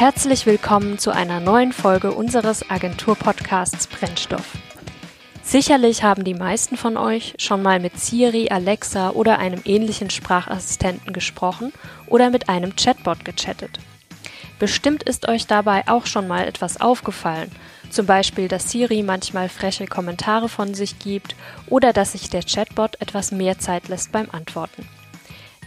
Herzlich willkommen zu einer neuen Folge unseres Agentur-Podcasts Brennstoff. Sicherlich haben die meisten von euch schon mal mit Siri, Alexa oder einem ähnlichen Sprachassistenten gesprochen oder mit einem Chatbot gechattet. Bestimmt ist euch dabei auch schon mal etwas aufgefallen, zum Beispiel, dass Siri manchmal freche Kommentare von sich gibt oder dass sich der Chatbot etwas mehr Zeit lässt beim Antworten.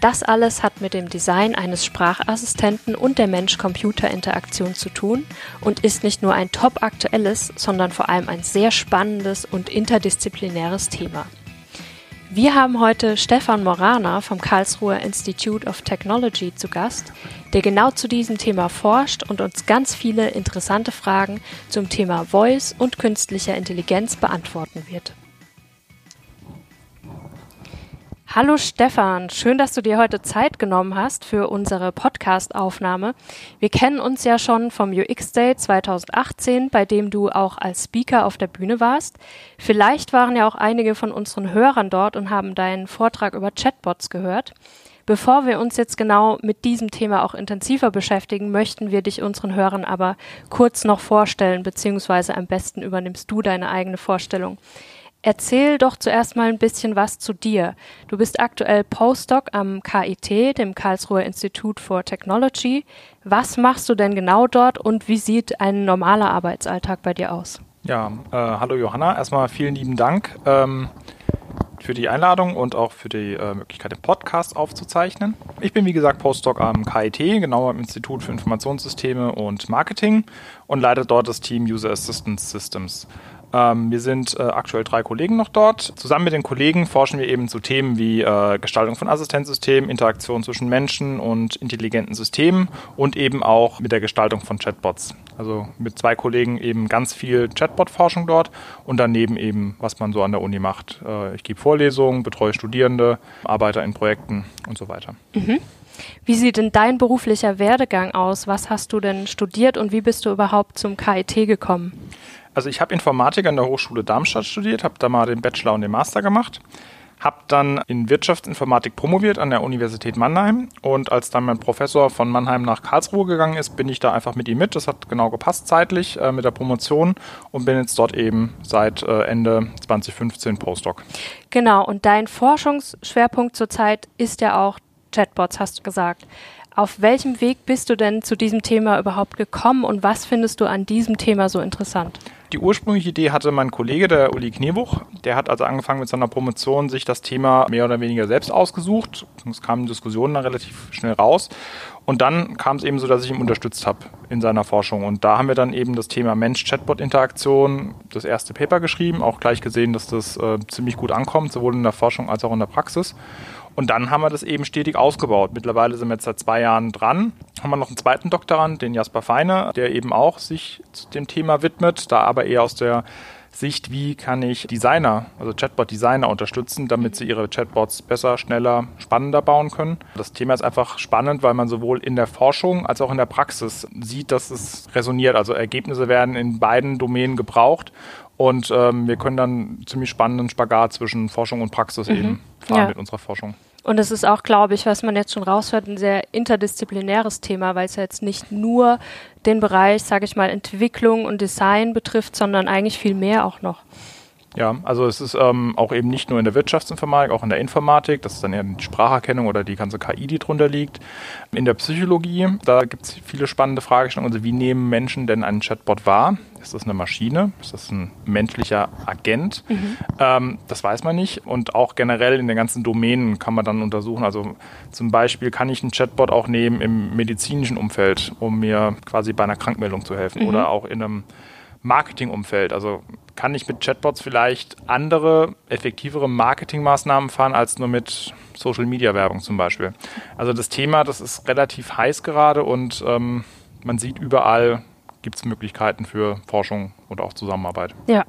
Das alles hat mit dem Design eines Sprachassistenten und der Mensch-Computer-Interaktion zu tun und ist nicht nur ein top aktuelles, sondern vor allem ein sehr spannendes und interdisziplinäres Thema. Wir haben heute Stefan Morana vom Karlsruher Institute of Technology zu Gast, der genau zu diesem Thema forscht und uns ganz viele interessante Fragen zum Thema Voice und künstlicher Intelligenz beantworten wird. Hallo Stefan, schön, dass du dir heute Zeit genommen hast für unsere Podcast-Aufnahme. Wir kennen uns ja schon vom UX Day 2018, bei dem du auch als Speaker auf der Bühne warst. Vielleicht waren ja auch einige von unseren Hörern dort und haben deinen Vortrag über Chatbots gehört. Bevor wir uns jetzt genau mit diesem Thema auch intensiver beschäftigen, möchten wir dich unseren Hörern aber kurz noch vorstellen, beziehungsweise am besten übernimmst du deine eigene Vorstellung. Erzähl doch zuerst mal ein bisschen was zu dir. Du bist aktuell Postdoc am KIT, dem Karlsruher Institute for Technology. Was machst du denn genau dort und wie sieht ein normaler Arbeitsalltag bei dir aus? Ja, äh, hallo Johanna. Erstmal vielen lieben Dank ähm, für die Einladung und auch für die äh, Möglichkeit, den Podcast aufzuzeichnen. Ich bin wie gesagt Postdoc am KIT, genauer am Institut für Informationssysteme und Marketing und leite dort das Team User Assistance Systems. Ähm, wir sind äh, aktuell drei Kollegen noch dort. Zusammen mit den Kollegen forschen wir eben zu Themen wie äh, Gestaltung von Assistenzsystemen, Interaktion zwischen Menschen und intelligenten Systemen und eben auch mit der Gestaltung von Chatbots. Also mit zwei Kollegen eben ganz viel Chatbot-Forschung dort und daneben eben, was man so an der Uni macht. Äh, ich gebe Vorlesungen, betreue Studierende, arbeite in Projekten und so weiter. Mhm. Wie sieht denn dein beruflicher Werdegang aus? Was hast du denn studiert und wie bist du überhaupt zum KIT gekommen? Also ich habe Informatik an der Hochschule Darmstadt studiert, habe da mal den Bachelor und den Master gemacht, habe dann in Wirtschaftsinformatik promoviert an der Universität Mannheim und als dann mein Professor von Mannheim nach Karlsruhe gegangen ist, bin ich da einfach mit ihm mit. Das hat genau gepasst zeitlich äh, mit der Promotion und bin jetzt dort eben seit äh, Ende 2015 Postdoc. Genau, und dein Forschungsschwerpunkt zurzeit ist ja auch Chatbots, hast du gesagt. Auf welchem Weg bist du denn zu diesem Thema überhaupt gekommen und was findest du an diesem Thema so interessant? Die ursprüngliche Idee hatte mein Kollege, der Uli Kniebuch. Der hat also angefangen mit seiner Promotion, sich das Thema mehr oder weniger selbst ausgesucht. Es kamen Diskussionen dann relativ schnell raus. Und dann kam es eben so, dass ich ihn unterstützt habe in seiner Forschung. Und da haben wir dann eben das Thema Mensch-Chatbot-Interaktion, das erste Paper geschrieben, auch gleich gesehen, dass das äh, ziemlich gut ankommt, sowohl in der Forschung als auch in der Praxis. Und dann haben wir das eben stetig ausgebaut. Mittlerweile sind wir jetzt seit zwei Jahren dran. Haben wir noch einen zweiten Doktorand, den Jasper Feine, der eben auch sich dem Thema widmet, da aber eher aus der Sicht, wie kann ich Designer, also Chatbot-Designer unterstützen, damit sie ihre Chatbots besser, schneller, spannender bauen können. Das Thema ist einfach spannend, weil man sowohl in der Forschung als auch in der Praxis sieht, dass es resoniert. Also Ergebnisse werden in beiden Domänen gebraucht und ähm, wir können dann ziemlich spannenden Spagat zwischen Forschung und Praxis mhm. eben fahren ja. mit unserer Forschung. Und es ist auch, glaube ich, was man jetzt schon raushört, ein sehr interdisziplinäres Thema, weil es ja jetzt nicht nur den Bereich, sage ich mal, Entwicklung und Design betrifft, sondern eigentlich viel mehr auch noch. Ja, also es ist ähm, auch eben nicht nur in der Wirtschaftsinformatik, auch in der Informatik, das ist dann eher die Spracherkennung oder die ganze KI, die drunter liegt. In der Psychologie, da gibt es viele spannende Fragestellungen. Also wie nehmen Menschen denn einen Chatbot wahr? Ist das eine Maschine? Ist das ein menschlicher Agent? Mhm. Ähm, das weiß man nicht. Und auch generell in den ganzen Domänen kann man dann untersuchen. Also zum Beispiel kann ich einen Chatbot auch nehmen im medizinischen Umfeld, um mir quasi bei einer Krankmeldung zu helfen. Mhm. Oder auch in einem Marketingumfeld. Also kann ich mit Chatbots vielleicht andere, effektivere Marketingmaßnahmen fahren als nur mit Social Media Werbung zum Beispiel. Also das Thema, das ist relativ heiß gerade und ähm, man sieht überall gibt es Möglichkeiten für Forschung und auch Zusammenarbeit. Ja,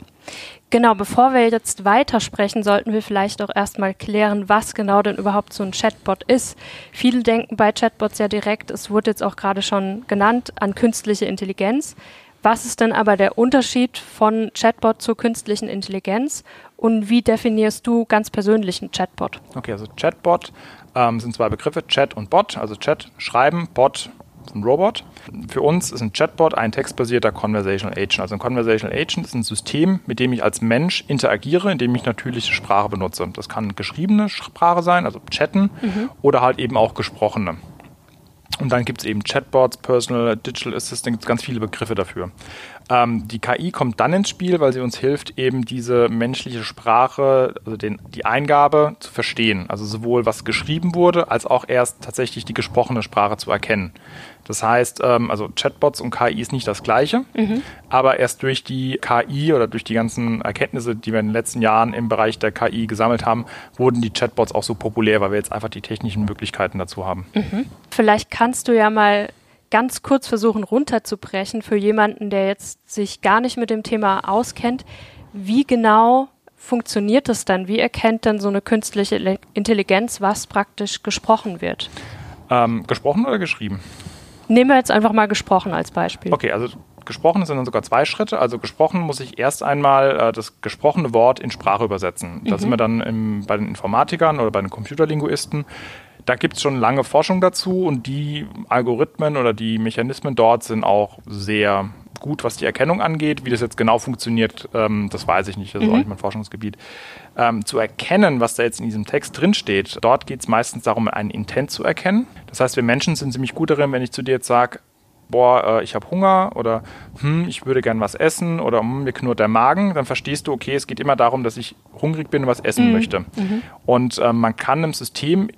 genau. Bevor wir jetzt weitersprechen, sollten wir vielleicht auch erstmal klären, was genau denn überhaupt so ein Chatbot ist. Viele denken bei Chatbots ja direkt, es wurde jetzt auch gerade schon genannt, an künstliche Intelligenz. Was ist denn aber der Unterschied von Chatbot zur künstlichen Intelligenz und wie definierst du ganz persönlich einen Chatbot? Okay, also Chatbot ähm, sind zwei Begriffe, Chat und Bot. Also Chat schreiben, Bot ein Robot. Für uns ist ein Chatbot ein textbasierter Conversational Agent. Also ein Conversational Agent ist ein System, mit dem ich als Mensch interagiere, indem ich natürliche Sprache benutze. Das kann geschriebene Sprache sein, also chatten, mhm. oder halt eben auch gesprochene. Und dann gibt es eben Chatbots, Personal, Digital Assistant, ganz viele Begriffe dafür. Ähm, die KI kommt dann ins Spiel, weil sie uns hilft, eben diese menschliche Sprache, also den, die Eingabe zu verstehen. Also sowohl was geschrieben wurde, als auch erst tatsächlich die gesprochene Sprache zu erkennen. Das heißt, ähm, also Chatbots und KI ist nicht das Gleiche, mhm. aber erst durch die KI oder durch die ganzen Erkenntnisse, die wir in den letzten Jahren im Bereich der KI gesammelt haben, wurden die Chatbots auch so populär, weil wir jetzt einfach die technischen Möglichkeiten dazu haben. Mhm. Vielleicht kannst du ja mal ganz kurz versuchen runterzubrechen für jemanden, der jetzt sich gar nicht mit dem Thema auskennt. Wie genau funktioniert das dann? Wie erkennt denn so eine künstliche Intelligenz, was praktisch gesprochen wird? Ähm, gesprochen oder geschrieben? Nehmen wir jetzt einfach mal gesprochen als Beispiel. Okay, also gesprochen sind dann sogar zwei Schritte. Also gesprochen muss ich erst einmal äh, das gesprochene Wort in Sprache übersetzen. Da mhm. sind wir dann im, bei den Informatikern oder bei den Computerlinguisten. Da gibt es schon lange Forschung dazu und die Algorithmen oder die Mechanismen dort sind auch sehr gut, was die Erkennung angeht. Wie das jetzt genau funktioniert, ähm, das weiß ich nicht. Das ist mhm. auch nicht mein Forschungsgebiet. Ähm, zu erkennen, was da jetzt in diesem Text drinsteht, dort geht es meistens darum, einen Intent zu erkennen. Das heißt, wir Menschen sind ziemlich gut darin, wenn ich zu dir jetzt sage, boah, äh, ich habe Hunger oder hm, ich würde gern was essen oder hm, mir knurrt der Magen, dann verstehst du, okay, es geht immer darum, dass ich hungrig bin und was essen mhm. möchte. Mhm. Und äh, man kann im System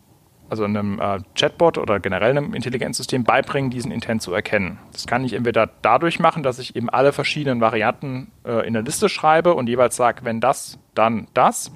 also einem äh, Chatbot oder generell einem Intelligenzsystem beibringen, diesen Intent zu erkennen. Das kann ich entweder dadurch machen, dass ich eben alle verschiedenen Varianten äh, in der Liste schreibe und jeweils sage, wenn das, dann das.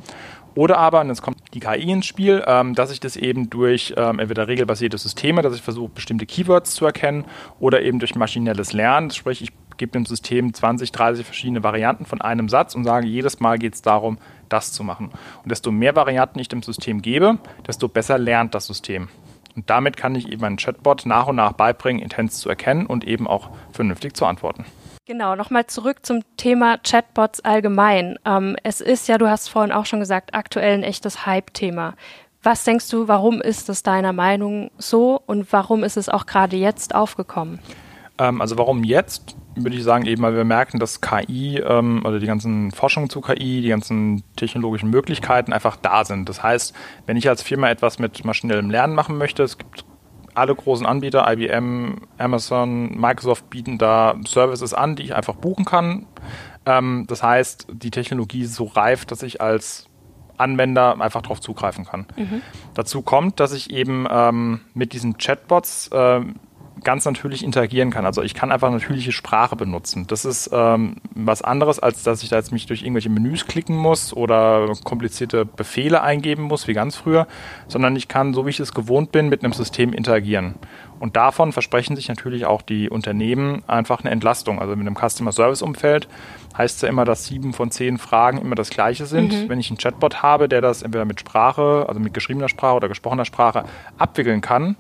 Oder aber, und jetzt kommt die KI ins Spiel, ähm, dass ich das eben durch ähm, entweder regelbasierte Systeme, dass ich versuche, bestimmte Keywords zu erkennen, oder eben durch maschinelles Lernen, sprich, ich gebe dem System 20, 30 verschiedene Varianten von einem Satz und sage, jedes Mal geht es darum, das zu machen. Und desto mehr Varianten ich dem System gebe, desto besser lernt das System. Und damit kann ich eben einen Chatbot nach und nach beibringen, Intents zu erkennen und eben auch vernünftig zu antworten. Genau, nochmal zurück zum Thema Chatbots allgemein. Ähm, es ist ja, du hast vorhin auch schon gesagt, aktuell ein echtes Hype-Thema. Was denkst du, warum ist es deiner Meinung so und warum ist es auch gerade jetzt aufgekommen? Ähm, also warum jetzt? Würde ich sagen, eben weil wir merken, dass KI ähm, oder die ganzen Forschungen zu KI, die ganzen technologischen Möglichkeiten einfach da sind. Das heißt, wenn ich als Firma etwas mit maschinellem Lernen machen möchte, es gibt alle großen Anbieter, IBM, Amazon, Microsoft bieten da Services an, die ich einfach buchen kann. Ähm, das heißt, die Technologie ist so reif, dass ich als Anwender einfach darauf zugreifen kann. Mhm. Dazu kommt, dass ich eben ähm, mit diesen Chatbots äh, ganz natürlich interagieren kann. Also ich kann einfach natürliche Sprache benutzen. Das ist ähm, was anderes, als dass ich da jetzt mich durch irgendwelche Menüs klicken muss oder komplizierte Befehle eingeben muss, wie ganz früher, sondern ich kann, so wie ich es gewohnt bin, mit einem System interagieren. Und davon versprechen sich natürlich auch die Unternehmen einfach eine Entlastung. Also mit einem Customer Service Umfeld heißt es ja immer, dass sieben von zehn Fragen immer das gleiche sind. Mhm. Wenn ich einen Chatbot habe, der das entweder mit Sprache, also mit geschriebener Sprache oder gesprochener Sprache abwickeln kann,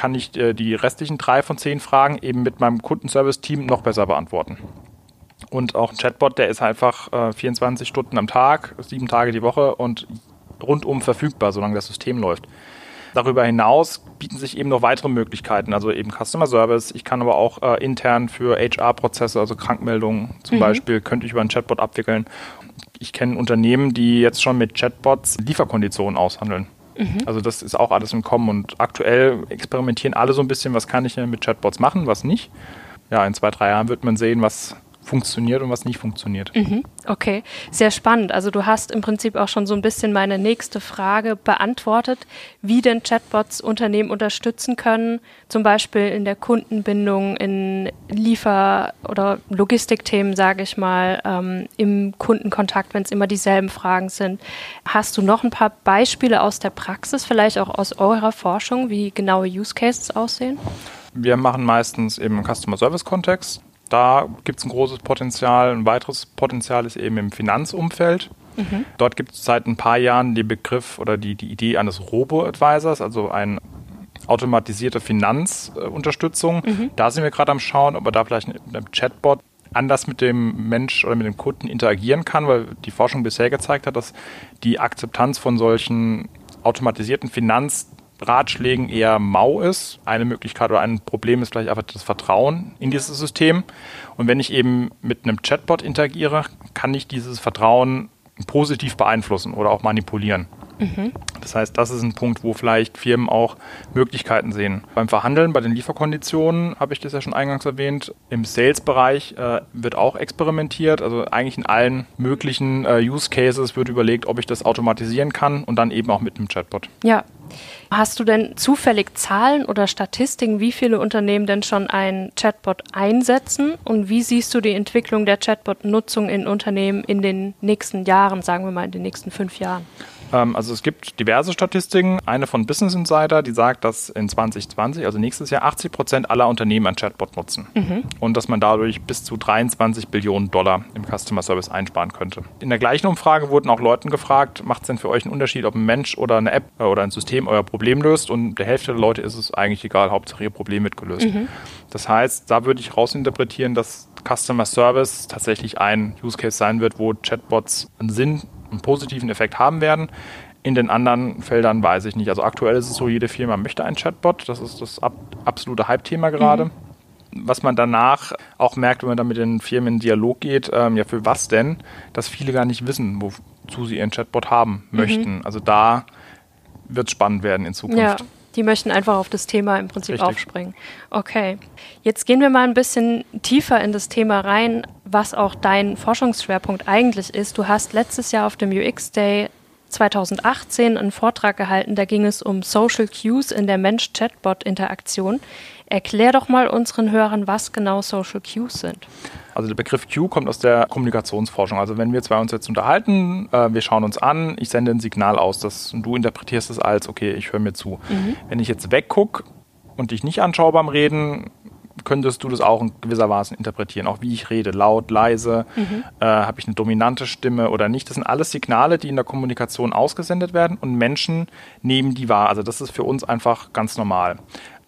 kann ich äh, die restlichen drei von zehn Fragen eben mit meinem Kundenservice-Team noch besser beantworten. Und auch ein Chatbot, der ist einfach äh, 24 Stunden am Tag, sieben Tage die Woche und rundum verfügbar, solange das System läuft. Darüber hinaus bieten sich eben noch weitere Möglichkeiten, also eben Customer Service. Ich kann aber auch äh, intern für HR-Prozesse, also Krankmeldungen zum mhm. Beispiel, könnte ich über einen Chatbot abwickeln. Ich kenne Unternehmen, die jetzt schon mit Chatbots Lieferkonditionen aushandeln. Mhm. Also das ist auch alles im Kommen und aktuell experimentieren alle so ein bisschen, was kann ich denn mit Chatbots machen, was nicht. Ja, in zwei, drei Jahren wird man sehen, was funktioniert und was nicht funktioniert. Mhm. Okay, sehr spannend. Also du hast im Prinzip auch schon so ein bisschen meine nächste Frage beantwortet, wie denn Chatbots Unternehmen unterstützen können, zum Beispiel in der Kundenbindung, in Liefer- oder Logistikthemen, sage ich mal, ähm, im Kundenkontakt, wenn es immer dieselben Fragen sind. Hast du noch ein paar Beispiele aus der Praxis, vielleicht auch aus eurer Forschung, wie genaue Use Cases aussehen? Wir machen meistens im Customer Service Kontext da gibt es ein großes Potenzial. Ein weiteres Potenzial ist eben im Finanzumfeld. Mhm. Dort gibt es seit ein paar Jahren den Begriff oder die, die Idee eines Robo-Advisors, also ein automatisierte Finanzunterstützung. Mhm. Da sind wir gerade am Schauen, ob wir da vielleicht ein Chatbot anders mit dem Mensch oder mit dem Kunden interagieren kann, weil die Forschung bisher gezeigt hat, dass die Akzeptanz von solchen automatisierten Finanz Ratschlägen eher mau ist. Eine Möglichkeit oder ein Problem ist vielleicht einfach das Vertrauen in dieses System. Und wenn ich eben mit einem Chatbot interagiere, kann ich dieses Vertrauen positiv beeinflussen oder auch manipulieren. Mhm. Das heißt, das ist ein Punkt, wo vielleicht Firmen auch Möglichkeiten sehen. Beim Verhandeln, bei den Lieferkonditionen, habe ich das ja schon eingangs erwähnt, im Sales-Bereich äh, wird auch experimentiert. Also eigentlich in allen möglichen äh, Use Cases wird überlegt, ob ich das automatisieren kann und dann eben auch mit einem Chatbot. Ja. Hast du denn zufällig Zahlen oder Statistiken, wie viele Unternehmen denn schon einen Chatbot einsetzen? Und wie siehst du die Entwicklung der Chatbot-Nutzung in Unternehmen in den nächsten Jahren, sagen wir mal in den nächsten fünf Jahren? Ähm, also es gibt diverse Statistiken. Eine von Business Insider, die sagt, dass in 2020, also nächstes Jahr, 80 Prozent aller Unternehmen ein Chatbot nutzen. Mhm. Und dass man dadurch bis zu 23 Billionen Dollar im Customer Service einsparen könnte. In der gleichen Umfrage wurden auch Leuten gefragt, macht es denn für euch einen Unterschied, ob ein Mensch oder eine App äh, oder ein System euer Problem löst? Und der Hälfte der Leute ist es eigentlich egal, Hauptsache ihr Problem wird gelöst. Mhm. Das heißt, da würde ich rausinterpretieren, dass Customer Service tatsächlich ein Use Case sein wird, wo Chatbots einen Sinn einen positiven Effekt haben werden. In den anderen Feldern weiß ich nicht. Also aktuell ist es so, jede Firma möchte einen Chatbot. Das ist das ab, absolute Hype-Thema gerade. Mhm. Was man danach auch merkt, wenn man dann mit den Firmen in Dialog geht, ähm, ja, für was denn, dass viele gar nicht wissen, wozu sie ihren Chatbot haben mhm. möchten. Also da wird es spannend werden in Zukunft. Ja. Die möchten einfach auf das Thema im Prinzip Richtig. aufspringen. Okay. Jetzt gehen wir mal ein bisschen tiefer in das Thema rein, was auch dein Forschungsschwerpunkt eigentlich ist. Du hast letztes Jahr auf dem UX Day 2018 einen Vortrag gehalten, da ging es um Social Cues in der Mensch-Chatbot-Interaktion. Erklär doch mal unseren Hörern, was genau Social Cues sind. Also der Begriff Cue kommt aus der Kommunikationsforschung. Also wenn wir zwei uns jetzt unterhalten, äh, wir schauen uns an, ich sende ein Signal aus, das, und du interpretierst es als, okay, ich höre mir zu. Mhm. Wenn ich jetzt weggucke und dich nicht anschaue beim Reden, könntest du das auch in gewisser Weise interpretieren, auch wie ich rede, laut, leise, mhm. äh, habe ich eine dominante Stimme oder nicht. Das sind alles Signale, die in der Kommunikation ausgesendet werden und Menschen nehmen die wahr. Also das ist für uns einfach ganz normal.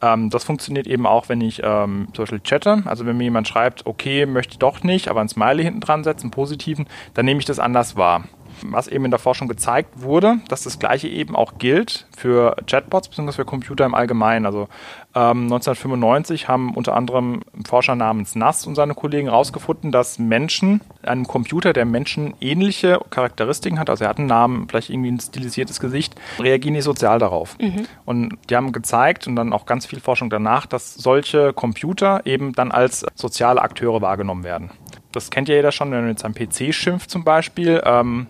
Ähm, das funktioniert eben auch, wenn ich ähm, zum Beispiel chatte. Also wenn mir jemand schreibt, okay, möchte doch nicht, aber ein Smiley hinten dran setzt, einen positiven, dann nehme ich das anders wahr was eben in der Forschung gezeigt wurde, dass das Gleiche eben auch gilt für Chatbots bzw. für Computer im Allgemeinen. Also ähm, 1995 haben unter anderem Forscher namens Nass und seine Kollegen herausgefunden, dass Menschen, einem Computer, der menschenähnliche Charakteristiken hat, also er hat einen Namen, vielleicht irgendwie ein stilisiertes Gesicht, reagieren nicht sozial darauf. Mhm. Und die haben gezeigt und dann auch ganz viel Forschung danach, dass solche Computer eben dann als soziale Akteure wahrgenommen werden das kennt ja jeder schon, wenn man jetzt am PC schimpft zum Beispiel. Ähm,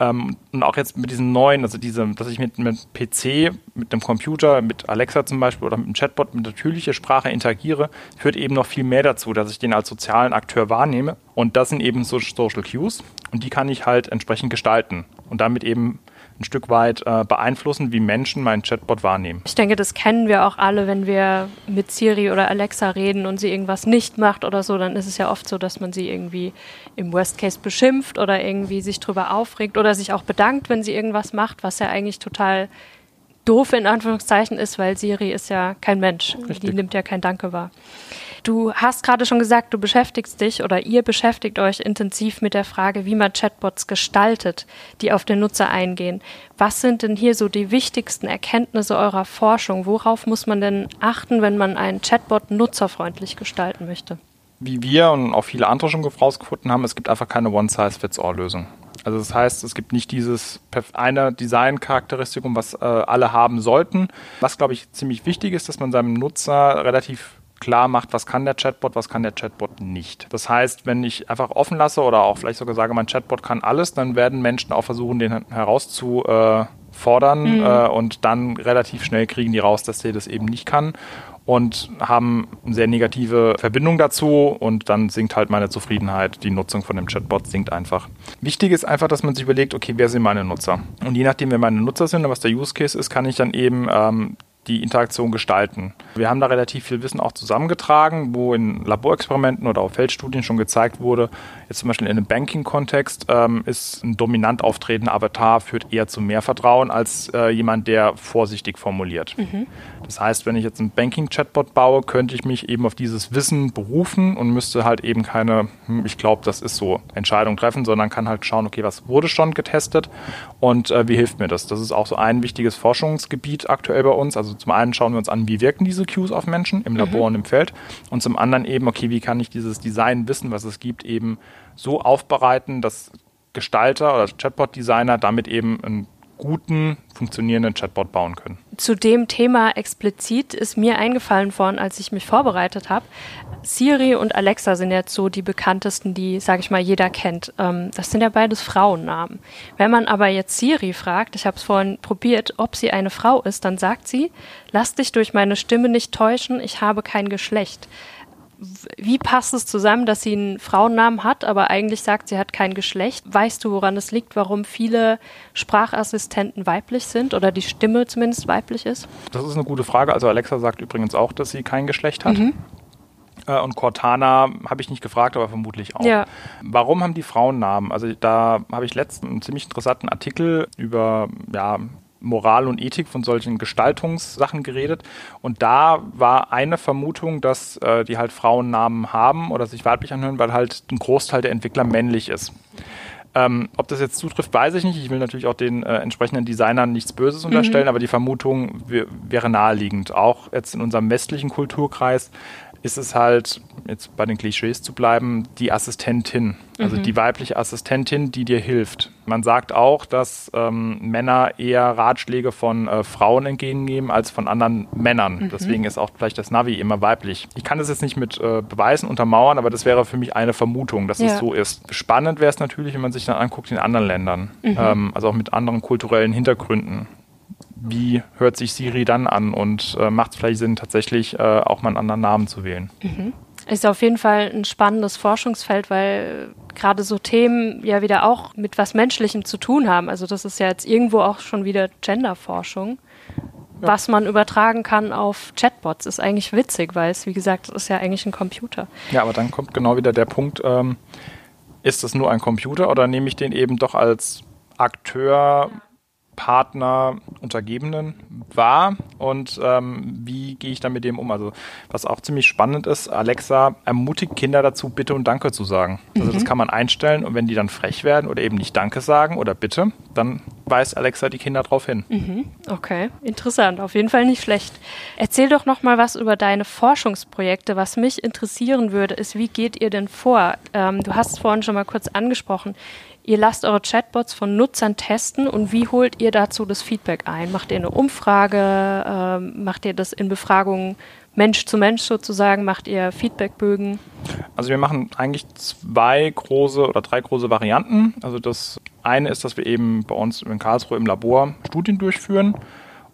ähm, und auch jetzt mit diesen neuen, also diese, dass ich mit einem PC, mit einem Computer, mit Alexa zum Beispiel oder mit einem Chatbot mit natürlicher Sprache interagiere, führt eben noch viel mehr dazu, dass ich den als sozialen Akteur wahrnehme. Und das sind eben so Social Cues und die kann ich halt entsprechend gestalten und damit eben ein Stück weit äh, beeinflussen, wie Menschen meinen Chatbot wahrnehmen. Ich denke, das kennen wir auch alle, wenn wir mit Siri oder Alexa reden und sie irgendwas nicht macht oder so, dann ist es ja oft so, dass man sie irgendwie im Worst Case beschimpft oder irgendwie sich drüber aufregt oder sich auch bedankt, wenn sie irgendwas macht, was ja eigentlich total doof in Anführungszeichen ist, weil Siri ist ja kein Mensch. Richtig. Die nimmt ja kein Danke wahr. Du hast gerade schon gesagt, du beschäftigst dich oder ihr beschäftigt euch intensiv mit der Frage, wie man Chatbots gestaltet, die auf den Nutzer eingehen. Was sind denn hier so die wichtigsten Erkenntnisse eurer Forschung? Worauf muss man denn achten, wenn man einen Chatbot nutzerfreundlich gestalten möchte? Wie wir und auch viele andere schon herausgefunden haben, es gibt einfach keine One-Size-Fits-All-Lösung. Also das heißt, es gibt nicht dieses eine Design-Charakteristikum, was äh, alle haben sollten. Was, glaube ich, ziemlich wichtig ist, dass man seinem Nutzer relativ klar macht, was kann der Chatbot, was kann der Chatbot nicht. Das heißt, wenn ich einfach offen lasse oder auch vielleicht sogar sage, mein Chatbot kann alles, dann werden Menschen auch versuchen, den herauszufordern mhm. äh, und dann relativ schnell kriegen die raus, dass der das eben nicht kann und haben eine sehr negative Verbindung dazu und dann sinkt halt meine Zufriedenheit. Die Nutzung von dem Chatbot sinkt einfach. Wichtig ist einfach, dass man sich überlegt, okay, wer sind meine Nutzer? Und je nachdem, wer meine Nutzer sind und was der Use Case ist, kann ich dann eben ähm, die Interaktion gestalten. Wir haben da relativ viel Wissen auch zusammengetragen, wo in Laborexperimenten oder auch Feldstudien schon gezeigt wurde, jetzt zum Beispiel in einem Banking-Kontext ähm, ist ein dominant auftretender Avatar führt eher zu mehr Vertrauen als äh, jemand, der vorsichtig formuliert. Mhm. Das heißt, wenn ich jetzt einen Banking-Chatbot baue, könnte ich mich eben auf dieses Wissen berufen und müsste halt eben keine, hm, ich glaube, das ist so, Entscheidung treffen, sondern kann halt schauen, okay, was wurde schon getestet und äh, wie hilft mir das? Das ist auch so ein wichtiges Forschungsgebiet aktuell bei uns. Also zum einen schauen wir uns an, wie wirken diese Cues auf Menschen im Labor mhm. und im Feld und zum anderen eben, okay, wie kann ich dieses Design-Wissen, was es gibt, eben so aufbereiten, dass Gestalter oder Chatbot-Designer damit eben einen guten, funktionierenden Chatbot bauen können. Zu dem Thema explizit ist mir eingefallen worden, als ich mich vorbereitet habe. Siri und Alexa sind jetzt so die bekanntesten, die, sage ich mal, jeder kennt. Ähm, das sind ja beides Frauennamen. Wenn man aber jetzt Siri fragt, ich habe es vorhin probiert, ob sie eine Frau ist, dann sagt sie, lass dich durch meine Stimme nicht täuschen, ich habe kein Geschlecht wie passt es zusammen, dass sie einen Frauennamen hat, aber eigentlich sagt, sie hat kein Geschlecht? Weißt du, woran es liegt, warum viele Sprachassistenten weiblich sind oder die Stimme zumindest weiblich ist? Das ist eine gute Frage. Also Alexa sagt übrigens auch, dass sie kein Geschlecht hat. Mhm. Äh, und Cortana habe ich nicht gefragt, aber vermutlich auch. Ja. Warum haben die Frauennamen? Also da habe ich letztens einen ziemlich interessanten Artikel über ja, Moral und Ethik von solchen Gestaltungssachen geredet. Und da war eine Vermutung, dass äh, die halt Frauennamen haben oder sich weiblich anhören, weil halt ein Großteil der Entwickler männlich ist. Ähm, ob das jetzt zutrifft, weiß ich nicht. Ich will natürlich auch den äh, entsprechenden Designern nichts Böses unterstellen, mhm. aber die Vermutung wäre naheliegend. Auch jetzt in unserem westlichen Kulturkreis ist es halt, jetzt bei den Klischees zu bleiben, die Assistentin, also mhm. die weibliche Assistentin, die dir hilft. Man sagt auch, dass ähm, Männer eher Ratschläge von äh, Frauen entgegennehmen als von anderen Männern. Mhm. Deswegen ist auch vielleicht das Navi immer weiblich. Ich kann das jetzt nicht mit äh, Beweisen untermauern, aber das wäre für mich eine Vermutung, dass ja. es so ist. Spannend wäre es natürlich, wenn man sich dann anguckt in anderen Ländern, mhm. ähm, also auch mit anderen kulturellen Hintergründen wie hört sich Siri dann an und äh, macht es vielleicht Sinn, tatsächlich äh, auch mal einen anderen Namen zu wählen. Mhm. Ist auf jeden Fall ein spannendes Forschungsfeld, weil gerade so Themen ja wieder auch mit was Menschlichem zu tun haben. Also das ist ja jetzt irgendwo auch schon wieder Genderforschung. Ja. Was man übertragen kann auf Chatbots, ist eigentlich witzig, weil es, wie gesagt, ist ja eigentlich ein Computer. Ja, aber dann kommt genau wieder der Punkt, ähm, ist das nur ein Computer oder nehme ich den eben doch als Akteur Partner, Untergebenen war und ähm, wie gehe ich dann mit dem um? Also was auch ziemlich spannend ist, Alexa ermutigt Kinder dazu, bitte und danke zu sagen. Also mhm. das kann man einstellen und wenn die dann frech werden oder eben nicht danke sagen oder bitte, dann weist Alexa die Kinder darauf hin. Mhm. Okay, interessant, auf jeden Fall nicht schlecht. Erzähl doch noch mal was über deine Forschungsprojekte. Was mich interessieren würde, ist, wie geht ihr denn vor? Ähm, du hast es vorhin schon mal kurz angesprochen. Ihr lasst eure Chatbots von Nutzern testen und wie holt ihr dazu das Feedback ein? Macht ihr eine Umfrage? Ähm, macht ihr das in Befragungen Mensch zu Mensch sozusagen? Macht ihr Feedbackbögen? Also wir machen eigentlich zwei große oder drei große Varianten. Also das eine ist, dass wir eben bei uns in Karlsruhe im Labor Studien durchführen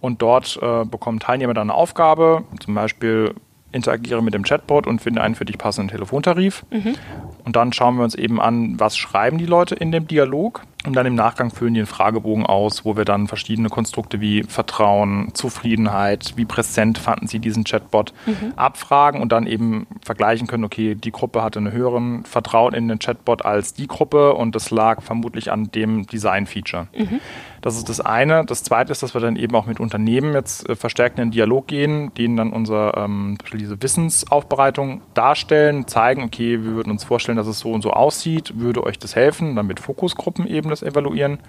und dort äh, bekommen Teilnehmer dann eine Aufgabe, zum Beispiel interagiere mit dem Chatbot und finde einen für dich passenden Telefontarif. Mhm. Und dann schauen wir uns eben an, was schreiben die Leute in dem Dialog. Und dann im Nachgang füllen die einen Fragebogen aus, wo wir dann verschiedene Konstrukte wie Vertrauen, Zufriedenheit, wie präsent fanden sie diesen Chatbot mhm. abfragen und dann eben vergleichen können, okay, die Gruppe hatte einen höheren Vertrauen in den Chatbot als die Gruppe und das lag vermutlich an dem Design-Feature. Mhm. Das ist das eine. Das zweite ist, dass wir dann eben auch mit Unternehmen jetzt äh, verstärkt in den Dialog gehen, denen dann unser, ähm, diese Wissensaufbereitung darstellen, zeigen, okay, wir würden uns vorstellen, dass es so und so aussieht, würde euch das helfen, dann mit Fokusgruppen eben das evaluieren.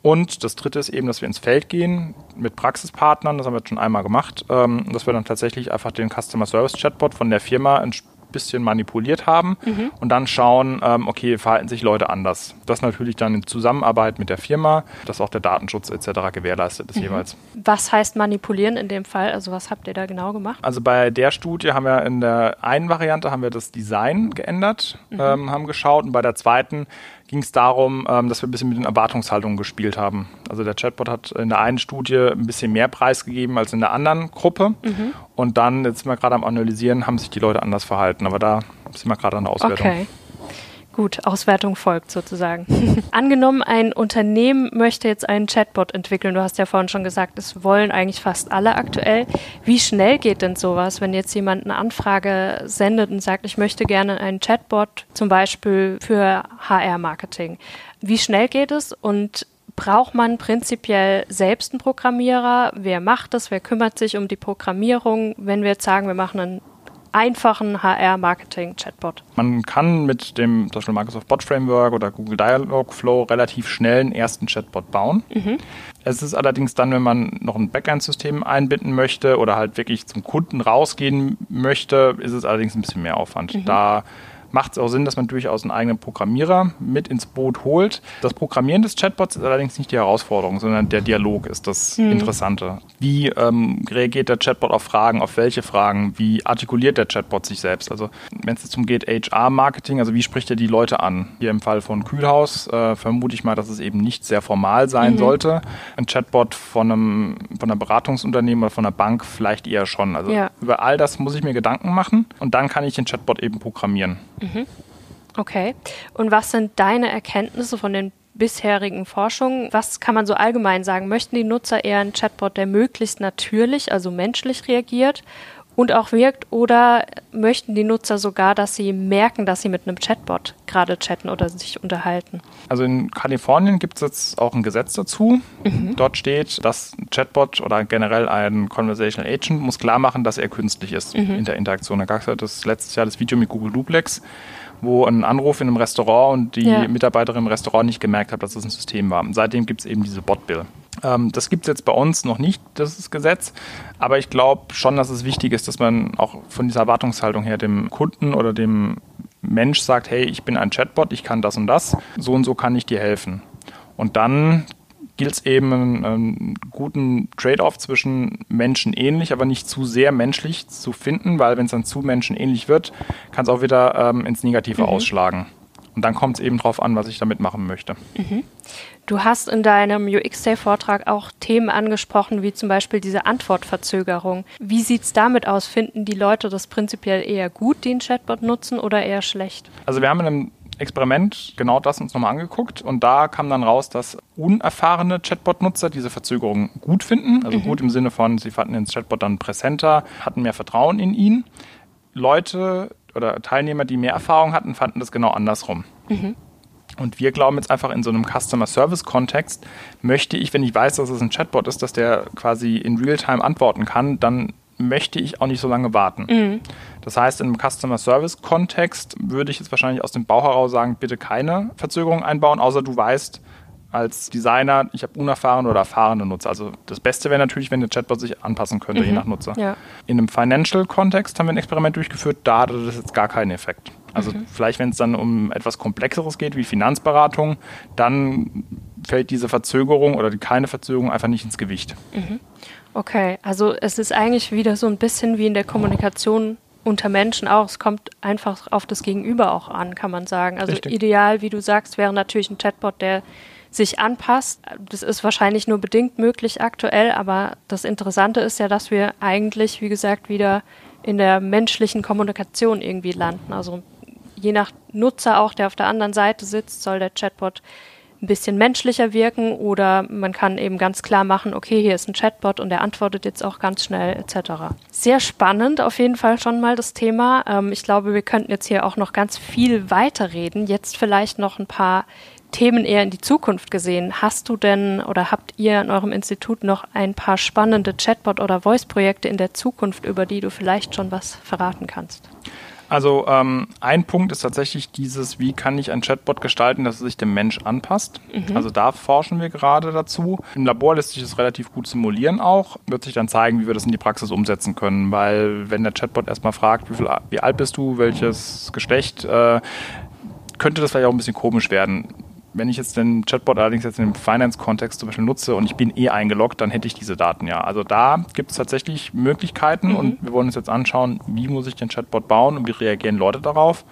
Und das dritte ist eben, dass wir ins Feld gehen mit Praxispartnern, das haben wir jetzt schon einmal gemacht, ähm, dass wir dann tatsächlich einfach den Customer Service Chatbot von der Firma bisschen manipuliert haben mhm. und dann schauen, ähm, okay, verhalten sich Leute anders. Das natürlich dann in Zusammenarbeit mit der Firma, dass auch der Datenschutz etc. gewährleistet ist mhm. jeweils. Was heißt manipulieren in dem Fall? Also was habt ihr da genau gemacht? Also bei der Studie haben wir in der einen Variante haben wir das Design geändert, mhm. ähm, haben geschaut und bei der zweiten ging es darum, ähm, dass wir ein bisschen mit den Erwartungshaltungen gespielt haben. Also der Chatbot hat in der einen Studie ein bisschen mehr Preis gegeben als in der anderen Gruppe. Mhm. Und dann, jetzt sind wir gerade am Analysieren, haben sich die Leute anders verhalten. Aber da sind wir gerade an der Auswertung. Okay. Gut, Auswertung folgt sozusagen. Angenommen, ein Unternehmen möchte jetzt einen Chatbot entwickeln. Du hast ja vorhin schon gesagt, es wollen eigentlich fast alle aktuell. Wie schnell geht denn sowas, wenn jetzt jemand eine Anfrage sendet und sagt, ich möchte gerne einen Chatbot zum Beispiel für HR-Marketing? Wie schnell geht es und braucht man prinzipiell selbst einen Programmierer? Wer macht das? Wer kümmert sich um die Programmierung? Wenn wir jetzt sagen, wir machen einen einfachen HR-Marketing-Chatbot. Man kann mit dem zum Beispiel Microsoft Bot Framework oder Google Dialogflow relativ schnell einen ersten Chatbot bauen. Mhm. Es ist allerdings dann, wenn man noch ein Backend-System einbinden möchte oder halt wirklich zum Kunden rausgehen möchte, ist es allerdings ein bisschen mehr Aufwand. Mhm. Da macht es auch Sinn, dass man durchaus einen eigenen Programmierer mit ins Boot holt. Das Programmieren des Chatbots ist allerdings nicht die Herausforderung, sondern der Dialog ist das mhm. Interessante. Wie ähm, reagiert der Chatbot auf Fragen, auf welche Fragen? Wie artikuliert der Chatbot sich selbst? Also wenn es jetzt um geht HR-Marketing, also wie spricht er die Leute an? Hier im Fall von Kühlhaus äh, vermute ich mal, dass es eben nicht sehr formal sein mhm. sollte. Ein Chatbot von einem, von einem Beratungsunternehmen oder von einer Bank vielleicht eher schon. Also ja. über all das muss ich mir Gedanken machen und dann kann ich den Chatbot eben programmieren. Mhm. Okay. Und was sind deine Erkenntnisse von den bisherigen Forschungen? Was kann man so allgemein sagen? Möchten die Nutzer eher einen Chatbot, der möglichst natürlich, also menschlich reagiert und auch wirkt? Oder möchten die Nutzer sogar, dass sie merken, dass sie mit einem Chatbot gerade chatten oder sich unterhalten? Also in Kalifornien gibt es jetzt auch ein Gesetz dazu. Mhm. Dort steht, dass ein Chatbot oder generell ein Conversational Agent muss klar machen, dass er künstlich ist mhm. in der Interaktion. Da gab es ja das letztes Jahr das Video mit Google Duplex wo ein Anruf in einem Restaurant und die ja. Mitarbeiterin im Restaurant nicht gemerkt hat, dass das ein System war. Und seitdem gibt es eben diese Bot-Bill. Ähm, das gibt es jetzt bei uns noch nicht, das Gesetz. Aber ich glaube schon, dass es wichtig ist, dass man auch von dieser Erwartungshaltung her dem Kunden oder dem Mensch sagt, hey, ich bin ein Chatbot, ich kann das und das, so und so kann ich dir helfen. Und dann gilt es eben einen, einen guten Trade-off zwischen menschenähnlich, aber nicht zu sehr menschlich zu finden, weil wenn es dann zu menschenähnlich wird, kann es auch wieder ähm, ins Negative mhm. ausschlagen. Und dann kommt es eben darauf an, was ich damit machen möchte. Mhm. Du hast in deinem UX-Day-Vortrag auch Themen angesprochen, wie zum Beispiel diese Antwortverzögerung. Wie sieht es damit aus? Finden die Leute das prinzipiell eher gut, den Chatbot nutzen, oder eher schlecht? Also wir haben in einem Experiment genau das uns nochmal angeguckt und da kam dann raus, dass unerfahrene Chatbot-Nutzer diese Verzögerung gut finden. Also mhm. gut im Sinne von, sie fanden den Chatbot dann präsenter, hatten mehr Vertrauen in ihn. Leute, oder Teilnehmer, die mehr Erfahrung hatten, fanden das genau andersrum. Mhm. Und wir glauben jetzt einfach in so einem Customer Service Kontext, möchte ich, wenn ich weiß, dass es ein Chatbot ist, dass der quasi in Realtime antworten kann, dann möchte ich auch nicht so lange warten. Mhm. Das heißt, in einem Customer Service Kontext würde ich jetzt wahrscheinlich aus dem Bauch heraus sagen, bitte keine Verzögerung einbauen, außer du weißt, als Designer, ich habe unerfahrene oder erfahrene Nutzer. Also das Beste wäre natürlich, wenn der Chatbot sich anpassen könnte, mhm. je nach Nutzer. Ja. In einem Financial-Kontext haben wir ein Experiment durchgeführt, da hatte das jetzt gar keinen Effekt. Also mhm. vielleicht, wenn es dann um etwas Komplexeres geht, wie Finanzberatung, dann fällt diese Verzögerung oder die keine Verzögerung einfach nicht ins Gewicht. Mhm. Okay, also es ist eigentlich wieder so ein bisschen wie in der Kommunikation unter Menschen auch. Es kommt einfach auf das Gegenüber auch an, kann man sagen. Also Richtig. ideal, wie du sagst, wäre natürlich ein Chatbot, der sich anpasst. Das ist wahrscheinlich nur bedingt möglich aktuell, aber das Interessante ist ja, dass wir eigentlich, wie gesagt, wieder in der menschlichen Kommunikation irgendwie landen. Also je nach Nutzer auch, der auf der anderen Seite sitzt, soll der Chatbot ein bisschen menschlicher wirken oder man kann eben ganz klar machen, okay, hier ist ein Chatbot und der antwortet jetzt auch ganz schnell etc. Sehr spannend auf jeden Fall schon mal das Thema. Ähm, ich glaube, wir könnten jetzt hier auch noch ganz viel weiterreden. Jetzt vielleicht noch ein paar Themen eher in die Zukunft gesehen. Hast du denn oder habt ihr in eurem Institut noch ein paar spannende Chatbot- oder Voice-Projekte in der Zukunft, über die du vielleicht schon was verraten kannst? Also ähm, ein Punkt ist tatsächlich dieses, wie kann ich ein Chatbot gestalten, dass es sich dem Mensch anpasst. Mhm. Also da forschen wir gerade dazu. Im Labor lässt sich das relativ gut simulieren auch. Wird sich dann zeigen, wie wir das in die Praxis umsetzen können. Weil wenn der Chatbot erstmal fragt, wie, viel, wie alt bist du, welches Geschlecht, äh, könnte das vielleicht auch ein bisschen komisch werden wenn ich jetzt den Chatbot allerdings jetzt im Finance-Kontext zum Beispiel nutze und ich bin eh eingeloggt, dann hätte ich diese Daten ja. Also da gibt es tatsächlich Möglichkeiten mhm. und wir wollen uns jetzt anschauen, wie muss ich den Chatbot bauen und wie reagieren Leute darauf.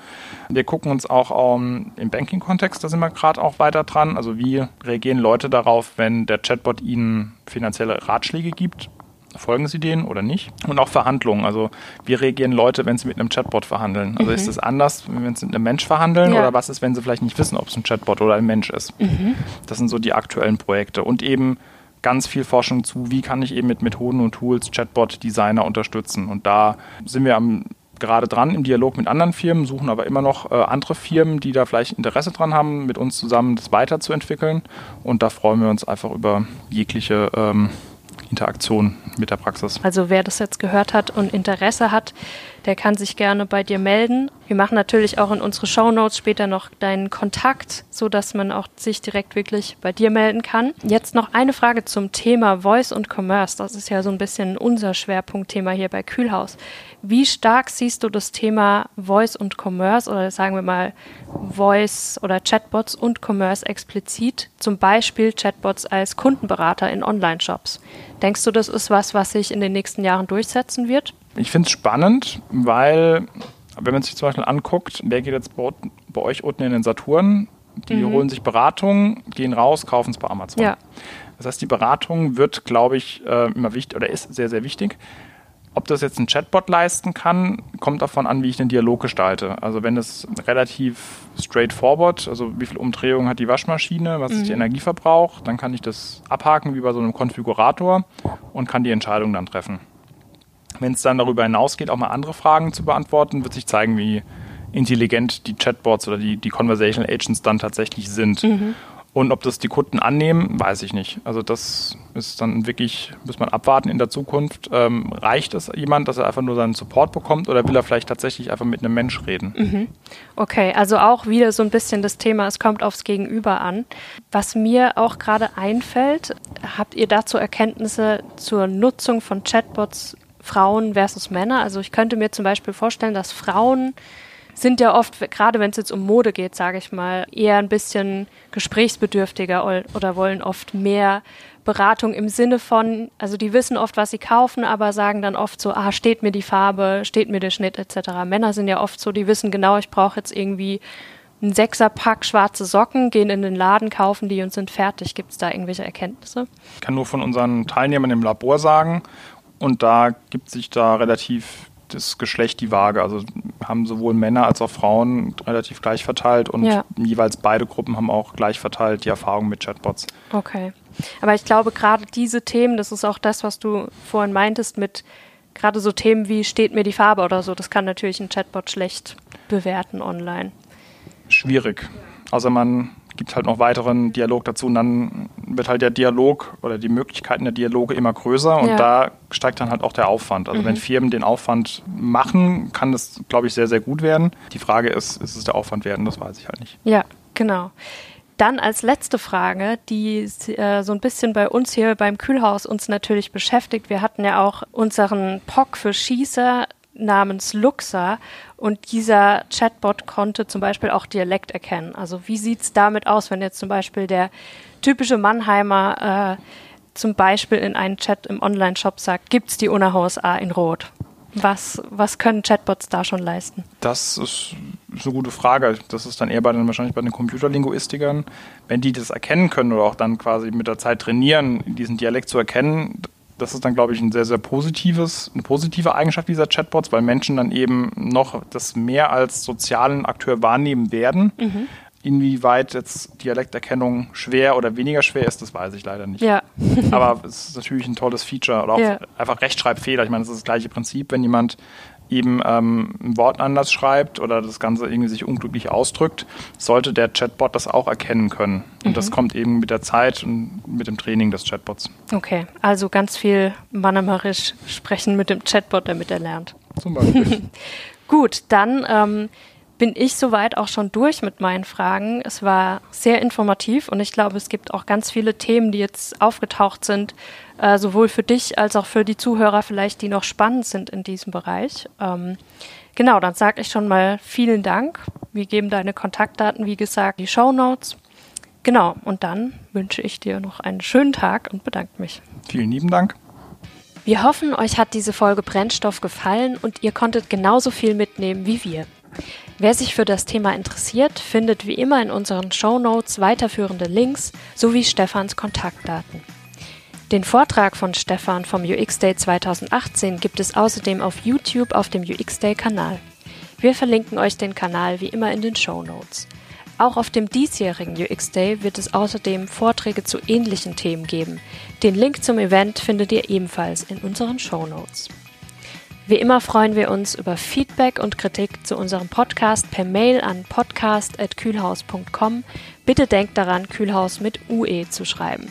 Wir gucken uns auch um, im Banking-Kontext, da sind wir gerade auch weiter dran. Also wie reagieren Leute darauf, wenn der Chatbot ihnen finanzielle Ratschläge gibt folgen sie denen oder nicht? Und auch Verhandlungen. Also wie reagieren Leute, wenn sie mit einem Chatbot verhandeln? Also mhm. ist es anders, wenn sie mit einem Mensch verhandeln ja. oder was ist, wenn sie vielleicht nicht wissen, ob es ein Chatbot oder ein Mensch ist? Mhm. Das sind so die aktuellen Projekte. Und eben ganz viel Forschung zu, wie kann ich eben mit Methoden und Tools Chatbot-Designer unterstützen. Und da sind wir am gerade dran im Dialog mit anderen Firmen, suchen aber immer noch äh, andere Firmen, die da vielleicht Interesse dran haben, mit uns zusammen das weiterzuentwickeln. Und da freuen wir uns einfach über jegliche ähm, Interaktion mit der Praxis. Also wer das jetzt gehört hat und Interesse hat, der kann sich gerne bei dir melden. Wir machen natürlich auch in unsere Show Notes später noch deinen Kontakt, so dass man auch sich direkt wirklich bei dir melden kann. Jetzt noch eine Frage zum Thema Voice und Commerce. Das ist ja so ein bisschen unser Schwerpunktthema hier bei Kühlhaus. Wie stark siehst du das Thema Voice und Commerce oder sagen wir mal Voice oder Chatbots und Commerce explizit, zum Beispiel Chatbots als Kundenberater in Online-Shops? Denkst du, das ist was, was sich in den nächsten Jahren durchsetzen wird? Ich finde es spannend, weil, wenn man sich zum Beispiel anguckt, wer geht jetzt bei, bei euch unten in den Saturn? Die mhm. holen sich Beratung, gehen raus, kaufen es bei Amazon. Ja. Das heißt, die Beratung wird, glaube ich, äh, immer wichtig oder ist sehr, sehr wichtig. Ob das jetzt ein Chatbot leisten kann, kommt davon an, wie ich den Dialog gestalte. Also wenn es relativ straightforward, also wie viel Umdrehung hat die Waschmaschine, was mhm. ist die Energieverbrauch, dann kann ich das abhaken wie bei so einem Konfigurator und kann die Entscheidung dann treffen. Wenn es dann darüber hinausgeht, auch mal andere Fragen zu beantworten, wird sich zeigen, wie intelligent die Chatbots oder die, die Conversational Agents dann tatsächlich sind. Mhm. Und ob das die Kunden annehmen, weiß ich nicht. Also das ist dann wirklich, muss man abwarten in der Zukunft. Ähm, reicht es jemand, dass er einfach nur seinen Support bekommt oder will er vielleicht tatsächlich einfach mit einem Mensch reden? Mhm. Okay, also auch wieder so ein bisschen das Thema, es kommt aufs Gegenüber an. Was mir auch gerade einfällt, habt ihr dazu Erkenntnisse zur Nutzung von Chatbots Frauen versus Männer? Also ich könnte mir zum Beispiel vorstellen, dass Frauen sind ja oft, gerade wenn es jetzt um Mode geht, sage ich mal, eher ein bisschen gesprächsbedürftiger oder wollen oft mehr Beratung im Sinne von, also die wissen oft, was sie kaufen, aber sagen dann oft so, ah, steht mir die Farbe, steht mir der Schnitt etc. Männer sind ja oft so, die wissen genau, ich brauche jetzt irgendwie einen Sechserpack schwarze Socken, gehen in den Laden, kaufen die und sind fertig. Gibt es da irgendwelche Erkenntnisse? Ich kann nur von unseren Teilnehmern im Labor sagen, und da gibt sich da relativ das Geschlecht die Waage. Also haben sowohl Männer als auch Frauen relativ gleich verteilt und ja. jeweils beide Gruppen haben auch gleich verteilt die Erfahrung mit Chatbots. Okay. Aber ich glaube, gerade diese Themen, das ist auch das, was du vorhin meintest, mit gerade so Themen wie steht mir die Farbe oder so, das kann natürlich ein Chatbot schlecht bewerten online. Schwierig. Außer man gibt halt noch weiteren Dialog dazu und dann wird halt der Dialog oder die Möglichkeiten der Dialoge immer größer und ja. da steigt dann halt auch der Aufwand. Also mhm. wenn Firmen den Aufwand machen, kann das, glaube ich, sehr, sehr gut werden. Die Frage ist, ist es der Aufwand werden? Das weiß ich halt nicht. Ja, genau. Dann als letzte Frage, die äh, so ein bisschen bei uns hier beim Kühlhaus uns natürlich beschäftigt. Wir hatten ja auch unseren POC für Schießer namens Luxa und dieser Chatbot konnte zum Beispiel auch Dialekt erkennen. Also wie sieht es damit aus, wenn jetzt zum Beispiel der typische Mannheimer äh, zum Beispiel in einen Chat im Online-Shop sagt, gibt es die Unerhaus A in Rot? Was, was können Chatbots da schon leisten? Das ist, ist eine gute Frage. Das ist dann eher bei den, wahrscheinlich bei den Computerlinguistikern. Wenn die das erkennen können oder auch dann quasi mit der Zeit trainieren, diesen Dialekt zu erkennen, das ist dann, glaube ich, ein sehr, sehr positives, eine positive Eigenschaft dieser Chatbots, weil Menschen dann eben noch das mehr als sozialen Akteur wahrnehmen werden. Mhm. Inwieweit jetzt Dialekterkennung schwer oder weniger schwer ist, das weiß ich leider nicht. Ja. Aber es ist natürlich ein tolles Feature oder auch ja. einfach Rechtschreibfehler. Ich meine, das ist das gleiche Prinzip, wenn jemand eben ähm, ein Wort anders schreibt oder das Ganze irgendwie sich unglücklich ausdrückt, sollte der Chatbot das auch erkennen können. Und mhm. das kommt eben mit der Zeit und mit dem Training des Chatbots. Okay, also ganz viel Mannemarisch sprechen mit dem Chatbot, damit er lernt. Zum Beispiel. Gut, dann ähm, bin ich soweit auch schon durch mit meinen Fragen. Es war sehr informativ und ich glaube, es gibt auch ganz viele Themen, die jetzt aufgetaucht sind, äh, sowohl für dich als auch für die Zuhörer vielleicht, die noch spannend sind in diesem Bereich. Ähm, genau, dann sage ich schon mal vielen Dank. Wir geben deine Kontaktdaten, wie gesagt, die Show Notes. Genau, und dann wünsche ich dir noch einen schönen Tag und bedanke mich. Vielen lieben Dank. Wir hoffen, euch hat diese Folge Brennstoff gefallen und ihr konntet genauso viel mitnehmen wie wir. Wer sich für das Thema interessiert, findet wie immer in unseren Show Notes weiterführende Links sowie Stefans Kontaktdaten. Den Vortrag von Stefan vom UX Day 2018 gibt es außerdem auf YouTube auf dem UX Day Kanal. Wir verlinken euch den Kanal wie immer in den Show Notes. Auch auf dem diesjährigen UX Day wird es außerdem Vorträge zu ähnlichen Themen geben. Den Link zum Event findet ihr ebenfalls in unseren Show Notes. Wie immer freuen wir uns über Feedback und Kritik zu unserem Podcast per Mail an podcast.kühlhaus.com. Bitte denkt daran, Kühlhaus mit UE zu schreiben.